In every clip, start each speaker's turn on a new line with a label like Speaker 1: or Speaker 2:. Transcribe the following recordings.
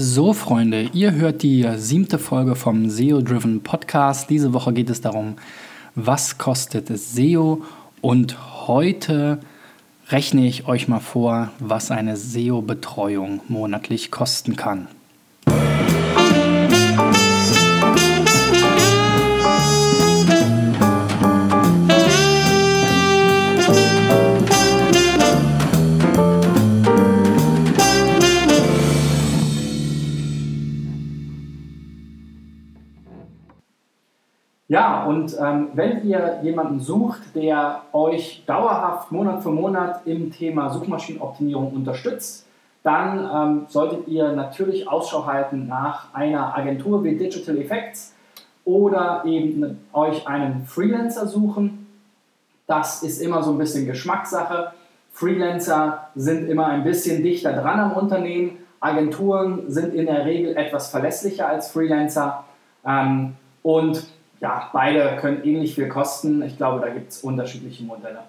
Speaker 1: So, Freunde, ihr hört die siebte Folge vom SEO-Driven Podcast. Diese Woche geht es darum, was kostet SEO und heute rechne ich euch mal vor, was eine SEO-Betreuung monatlich kosten kann. Ja, und ähm, wenn ihr jemanden sucht, der euch dauerhaft Monat für Monat im Thema Suchmaschinenoptimierung unterstützt, dann ähm, solltet ihr natürlich Ausschau halten nach einer Agentur wie Digital Effects oder eben euch einen Freelancer suchen. Das ist immer so ein bisschen Geschmackssache. Freelancer sind immer ein bisschen dichter dran am Unternehmen. Agenturen sind in der Regel etwas verlässlicher als Freelancer. Ähm, und ja, beide können ähnlich viel kosten. Ich glaube, da gibt es unterschiedliche Modelle.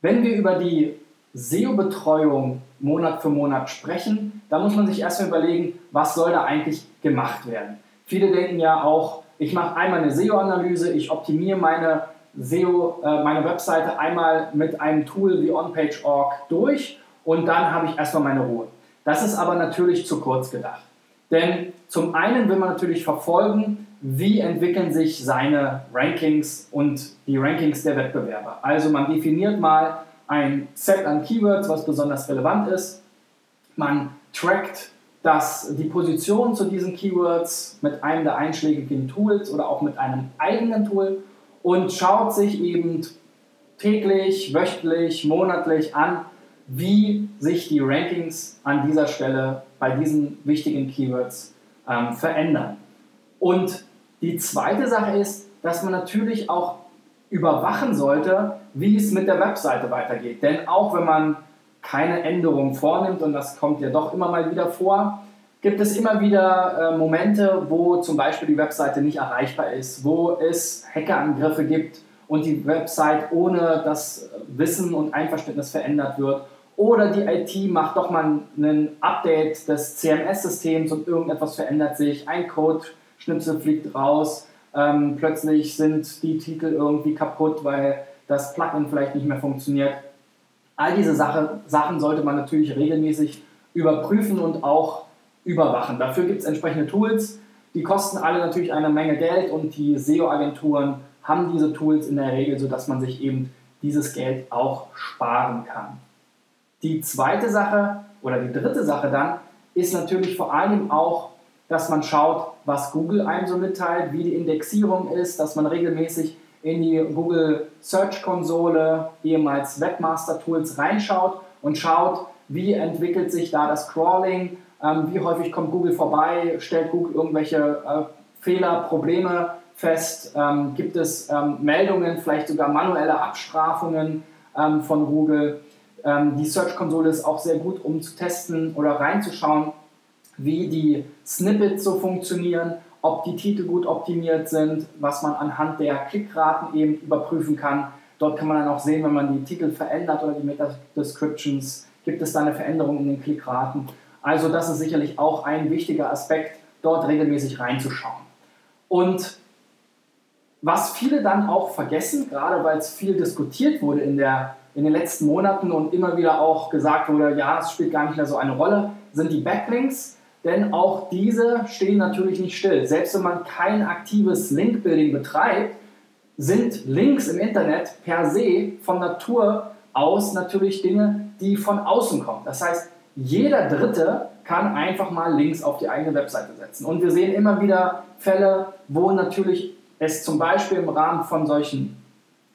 Speaker 1: Wenn wir über die SEO-Betreuung Monat für Monat sprechen, dann muss man sich erstmal überlegen, was soll da eigentlich gemacht werden. Viele denken ja auch, ich mache einmal eine SEO-Analyse, ich optimiere meine SEO, äh, meine Webseite einmal mit einem Tool wie OnPage.org durch und dann habe ich erstmal meine Ruhe. Das ist aber natürlich zu kurz gedacht. Denn zum einen will man natürlich verfolgen, wie entwickeln sich seine Rankings und die Rankings der Wettbewerber. Also man definiert mal ein Set an Keywords, was besonders relevant ist. Man trackt das, die Position zu diesen Keywords mit einem der einschlägigen Tools oder auch mit einem eigenen Tool und schaut sich eben täglich, wöchentlich, monatlich an, wie sich die Rankings an dieser Stelle bei diesen wichtigen Keywords ähm, verändern. Und die zweite Sache ist, dass man natürlich auch überwachen sollte, wie es mit der Webseite weitergeht. Denn auch wenn man keine Änderungen vornimmt, und das kommt ja doch immer mal wieder vor, gibt es immer wieder äh, Momente, wo zum Beispiel die Webseite nicht erreichbar ist, wo es Hackerangriffe gibt und die Website ohne das Wissen und Einverständnis verändert wird. Oder die IT macht doch mal ein Update des CMS-Systems und irgendetwas verändert sich, ein Code Schnipsel fliegt raus, ähm, plötzlich sind die Titel irgendwie kaputt, weil das Plugin vielleicht nicht mehr funktioniert. All diese Sache, Sachen sollte man natürlich regelmäßig überprüfen und auch überwachen. Dafür gibt es entsprechende Tools, die kosten alle natürlich eine Menge Geld und die SEO-Agenturen haben diese Tools in der Regel, sodass man sich eben dieses Geld auch sparen kann. Die zweite Sache oder die dritte Sache dann ist natürlich vor allem auch dass man schaut, was Google einem so mitteilt, wie die Indexierung ist, dass man regelmäßig in die Google Search Konsole, ehemals Webmaster Tools, reinschaut und schaut, wie entwickelt sich da das Crawling, ähm, wie häufig kommt Google vorbei, stellt Google irgendwelche äh, Fehler, Probleme fest, ähm, gibt es ähm, Meldungen, vielleicht sogar manuelle Abstrafungen ähm, von Google. Ähm, die Search Konsole ist auch sehr gut, um zu testen oder reinzuschauen, wie die Snippets so funktionieren, ob die Titel gut optimiert sind, was man anhand der Klickraten eben überprüfen kann. Dort kann man dann auch sehen, wenn man die Titel verändert oder die Meta-Descriptions, gibt es da eine Veränderung in den Klickraten. Also das ist sicherlich auch ein wichtiger Aspekt, dort regelmäßig reinzuschauen. Und was viele dann auch vergessen, gerade weil es viel diskutiert wurde in, der, in den letzten Monaten und immer wieder auch gesagt wurde, ja, es spielt gar nicht mehr so eine Rolle, sind die Backlinks denn auch diese stehen natürlich nicht still. Selbst wenn man kein aktives Link-Building betreibt, sind Links im Internet per se von Natur aus natürlich Dinge, die von außen kommen. Das heißt, jeder Dritte kann einfach mal Links auf die eigene Webseite setzen. Und wir sehen immer wieder Fälle, wo natürlich es zum Beispiel im Rahmen von solchen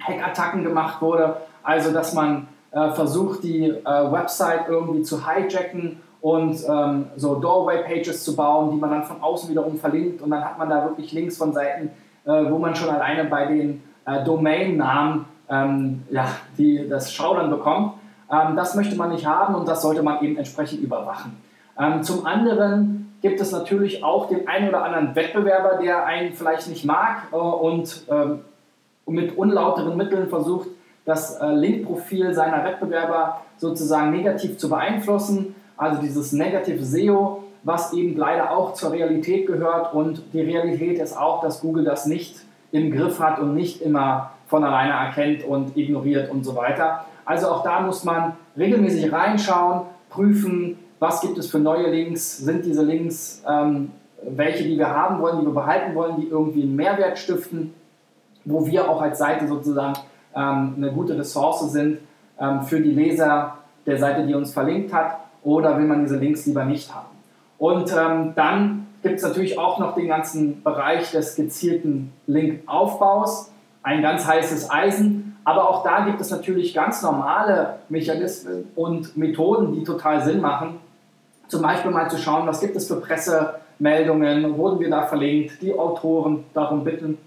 Speaker 1: Hackattacken gemacht wurde, also dass man äh, versucht, die äh, Website irgendwie zu hijacken und ähm, so Doorway-Pages zu bauen, die man dann von außen wiederum verlinkt und dann hat man da wirklich Links von Seiten, äh, wo man schon alleine bei den äh, Domain-Namen ähm, ja, die, das Schaudern bekommt. Ähm, das möchte man nicht haben und das sollte man eben entsprechend überwachen. Ähm, zum anderen gibt es natürlich auch den einen oder anderen Wettbewerber, der einen vielleicht nicht mag äh, und ähm, mit unlauteren Mitteln versucht, das äh, Link-Profil seiner Wettbewerber sozusagen negativ zu beeinflussen also dieses Negative SEO. was eben leider auch zur Realität gehört. Und die Realität ist auch, dass Google das nicht im Griff hat und nicht immer von alleine erkennt und ignoriert und so weiter. Also auch da muss man regelmäßig reinschauen, prüfen, was gibt es für neue Links, sind diese Links ähm, welche, die wir haben wollen, die wir behalten wollen, die irgendwie einen Mehrwert stiften, wo wir auch als Seite sozusagen ähm, eine gute Ressource sind ähm, für die Leser der Seite, die uns verlinkt hat, oder will man diese Links lieber nicht haben. Und ähm, dann gibt es natürlich auch noch den ganzen Bereich des gezielten Linkaufbaus, ein ganz heißes Eisen. Aber auch da gibt es natürlich ganz normale Mechanismen und Methoden, die total Sinn machen. Zum Beispiel mal zu schauen, was gibt es für Pressemeldungen, wurden wir da verlinkt, die Autoren darum bitten,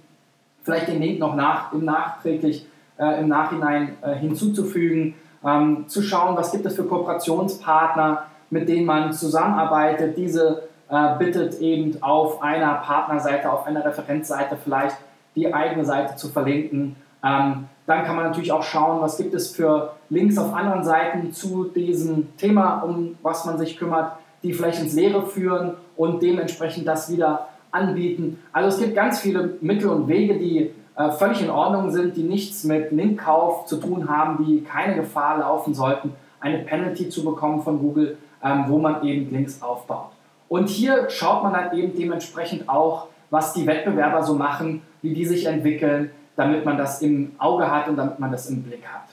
Speaker 1: vielleicht den Link noch nach, im nachträglich äh, im Nachhinein äh, hinzuzufügen, ähm, zu schauen, was gibt es für Kooperationspartner, mit denen man zusammenarbeitet, diese äh, bittet eben auf einer Partnerseite, auf einer Referenzseite vielleicht die eigene Seite zu verlinken. Ähm, dann kann man natürlich auch schauen, was gibt es für Links auf anderen Seiten zu diesem Thema, um was man sich kümmert, die vielleicht ins Leere führen und dementsprechend das wieder anbieten. Also es gibt ganz viele Mittel und Wege, die äh, völlig in Ordnung sind, die nichts mit Linkkauf zu tun haben, die keine Gefahr laufen sollten, eine Penalty zu bekommen von Google, ähm, wo man eben Links aufbaut. Und hier schaut man dann eben dementsprechend auch, was die Wettbewerber so machen, wie die sich entwickeln, damit man das im Auge hat und damit man das im Blick hat.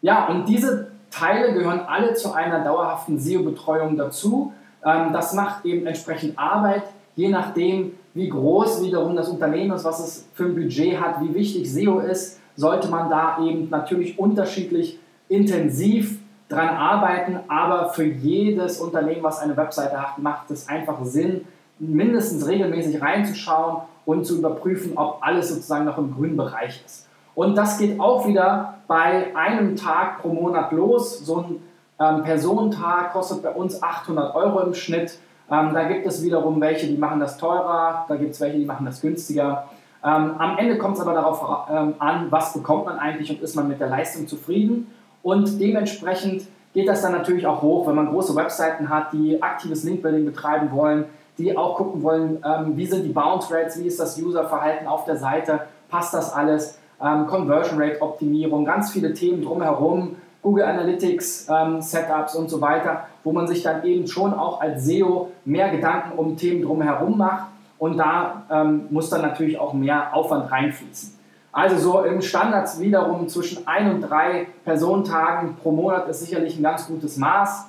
Speaker 1: Ja, und diese Teile gehören alle zu einer dauerhaften SEO-Betreuung dazu. Ähm, das macht eben entsprechend Arbeit, je nachdem, wie groß wiederum das Unternehmen ist, was es für ein Budget hat, wie wichtig SEO ist, sollte man da eben natürlich unterschiedlich intensiv dran arbeiten, aber für jedes Unternehmen, was eine Webseite hat, macht es einfach Sinn, mindestens regelmäßig reinzuschauen und zu überprüfen, ob alles sozusagen noch im grünen Bereich ist. Und das geht auch wieder bei einem Tag pro Monat los. So ein ähm, Personentag kostet bei uns 800 Euro im Schnitt. Ähm, da gibt es wiederum welche, die machen das teurer, da gibt es welche, die machen das günstiger. Ähm, am Ende kommt es aber darauf ähm, an, was bekommt man eigentlich und ist man mit der Leistung zufrieden. Und dementsprechend geht das dann natürlich auch hoch, wenn man große Webseiten hat, die aktives Linkbuilding betreiben wollen, die auch gucken wollen, ähm, wie sind die Bounce Rates, wie ist das Userverhalten auf der Seite, passt das alles, ähm, Conversion Rate Optimierung, ganz viele Themen drumherum, Google Analytics ähm, Setups und so weiter, wo man sich dann eben schon auch als SEO mehr Gedanken um Themen drumherum macht und da ähm, muss dann natürlich auch mehr Aufwand reinfließen. Also so im Standard wiederum zwischen ein und drei Personentagen pro Monat ist sicherlich ein ganz gutes Maß.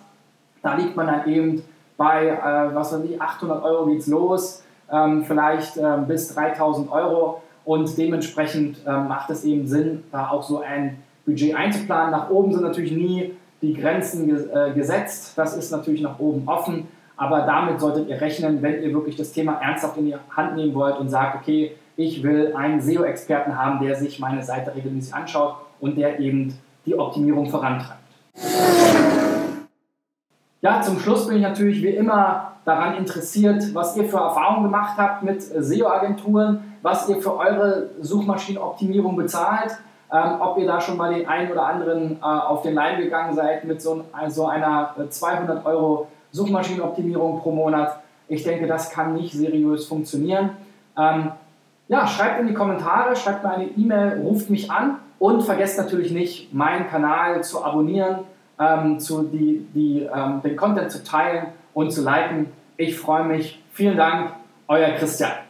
Speaker 1: Da liegt man dann eben bei, äh, was weiß ich, 800 Euro geht's los, ähm, vielleicht äh, bis 3000 Euro und dementsprechend äh, macht es eben Sinn, da auch so ein Budget einzuplanen. Nach oben sind natürlich nie die Grenzen äh, gesetzt, das ist natürlich nach oben offen, aber damit solltet ihr rechnen, wenn ihr wirklich das Thema ernsthaft in die Hand nehmen wollt und sagt, okay, ich will einen SEO-Experten haben, der sich meine Seite regelmäßig anschaut und der eben die Optimierung vorantreibt. Ja, zum Schluss bin ich natürlich wie immer daran interessiert, was ihr für Erfahrungen gemacht habt mit SEO-Agenturen, was ihr für eure Suchmaschinenoptimierung bezahlt, ähm, ob ihr da schon mal den einen oder anderen äh, auf den Leim gegangen seid mit so, so einer 200 äh, Euro Suchmaschinenoptimierung pro Monat. Ich denke, das kann nicht seriös funktionieren. Ähm, ja, schreibt in die Kommentare, schreibt mir eine E-Mail, ruft mich an und vergesst natürlich nicht, meinen Kanal zu abonnieren ähm, zu die, die, ähm, den Content zu teilen und zu liken. Ich freue mich. Vielen Dank, euer Christian.